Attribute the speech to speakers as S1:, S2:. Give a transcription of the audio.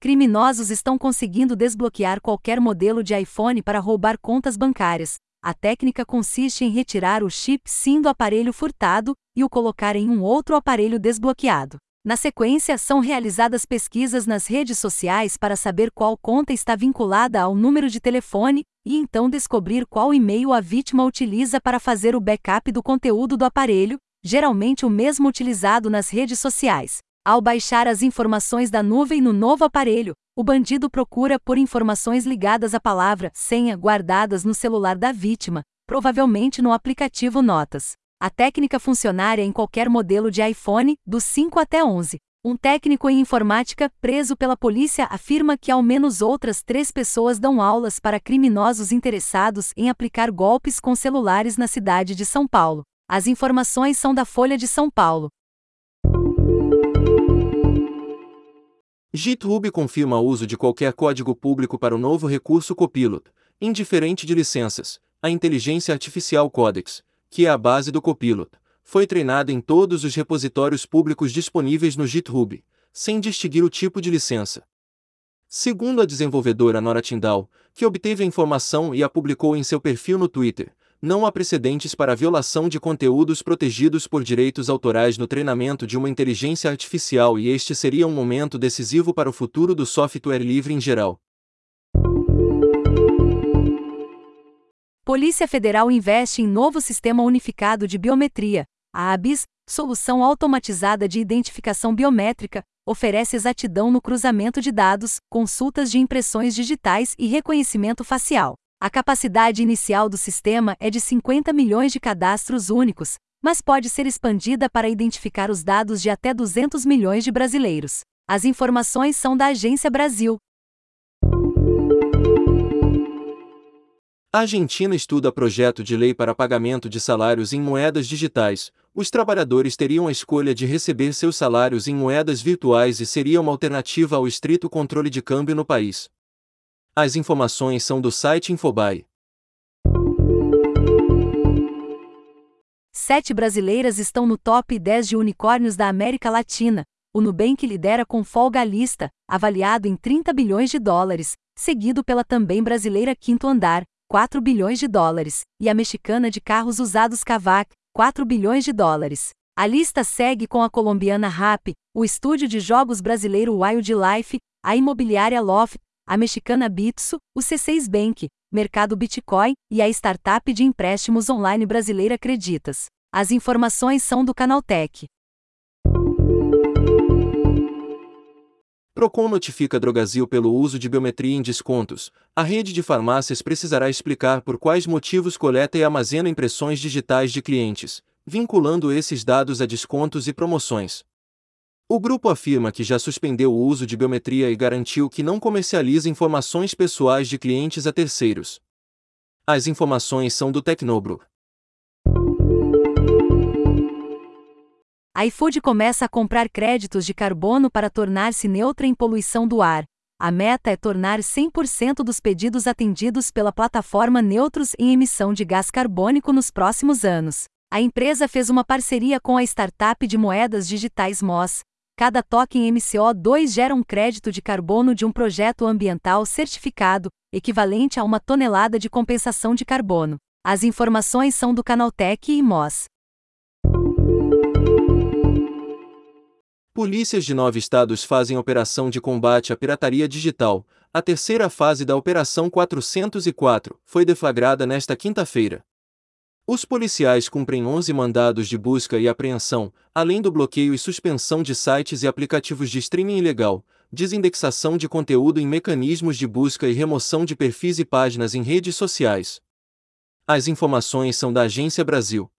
S1: Criminosos estão conseguindo desbloquear qualquer modelo de iPhone para roubar contas bancárias. A técnica consiste em retirar o chip SIM do aparelho furtado e o colocar em um outro aparelho desbloqueado. Na sequência, são realizadas pesquisas nas redes sociais para saber qual conta está vinculada ao número de telefone e então descobrir qual e-mail a vítima utiliza para fazer o backup do conteúdo do aparelho, geralmente o mesmo utilizado nas redes sociais. Ao baixar as informações da nuvem no novo aparelho, o bandido procura por informações ligadas à palavra senha guardadas no celular da vítima, provavelmente no aplicativo Notas. A técnica funcionaria em qualquer modelo de iPhone, do 5 até 11. Um técnico em informática, preso pela polícia, afirma que ao menos outras três pessoas dão aulas para criminosos interessados em aplicar golpes com celulares na cidade de São Paulo. As informações são da Folha de São Paulo.
S2: GitHub confirma o uso de qualquer código público para o novo recurso Copilot, indiferente de licenças. A inteligência artificial Codex, que é a base do Copilot, foi treinada em todos os repositórios públicos disponíveis no GitHub, sem distinguir o tipo de licença. Segundo a desenvolvedora Nora Tyndall, que obteve a informação e a publicou em seu perfil no Twitter, não há precedentes para a violação de conteúdos protegidos por direitos autorais no treinamento de uma inteligência artificial e este seria um momento decisivo para o futuro do software livre em geral.
S1: Polícia Federal investe em novo sistema unificado de biometria. A ABIS, solução automatizada de identificação biométrica, oferece exatidão no cruzamento de dados, consultas de impressões digitais e reconhecimento facial. A capacidade inicial do sistema é de 50 milhões de cadastros únicos, mas pode ser expandida para identificar os dados de até 200 milhões de brasileiros. As informações são da Agência Brasil.
S2: A Argentina estuda projeto de lei para pagamento de salários em moedas digitais. Os trabalhadores teriam a escolha de receber seus salários em moedas virtuais e seria uma alternativa ao estrito controle de câmbio no país. As informações são do site Infobae.
S1: Sete brasileiras estão no top 10 de unicórnios da América Latina. O Nubank lidera com folga a lista, avaliado em 30 bilhões de dólares, seguido pela também brasileira Quinto Andar, 4 bilhões de dólares, e a mexicana de carros usados Kavak, 4 bilhões de dólares. A lista segue com a colombiana RAP, o estúdio de jogos brasileiro Wildlife, a imobiliária Loft, a mexicana Bitso, o C6 Bank, mercado Bitcoin e a startup de empréstimos online brasileira Creditas. As informações são do Canaltech.
S2: Procon notifica Drogazil pelo uso de biometria em descontos. A rede de farmácias precisará explicar por quais motivos coleta e armazena impressões digitais de clientes, vinculando esses dados a descontos e promoções. O grupo afirma que já suspendeu o uso de biometria e garantiu que não comercializa informações pessoais de clientes a terceiros. As informações são do Tecnobro.
S1: A iFood começa a comprar créditos de carbono para tornar-se neutra em poluição do ar. A meta é tornar 100% dos pedidos atendidos pela plataforma neutros em emissão de gás carbônico nos próximos anos. A empresa fez uma parceria com a startup de moedas digitais MOS, cada toque em MCO2 gera um crédito de carbono de um projeto ambiental certificado, equivalente a uma tonelada de compensação de carbono. As informações são do Canaltech e MOS.
S2: Polícias de nove estados fazem operação de combate à pirataria digital. A terceira fase da Operação 404 foi deflagrada nesta quinta-feira. Os policiais cumprem 11 mandados de busca e apreensão, além do bloqueio e suspensão de sites e aplicativos de streaming ilegal, desindexação de conteúdo em mecanismos de busca e remoção de perfis e páginas em redes sociais. As informações são da Agência Brasil.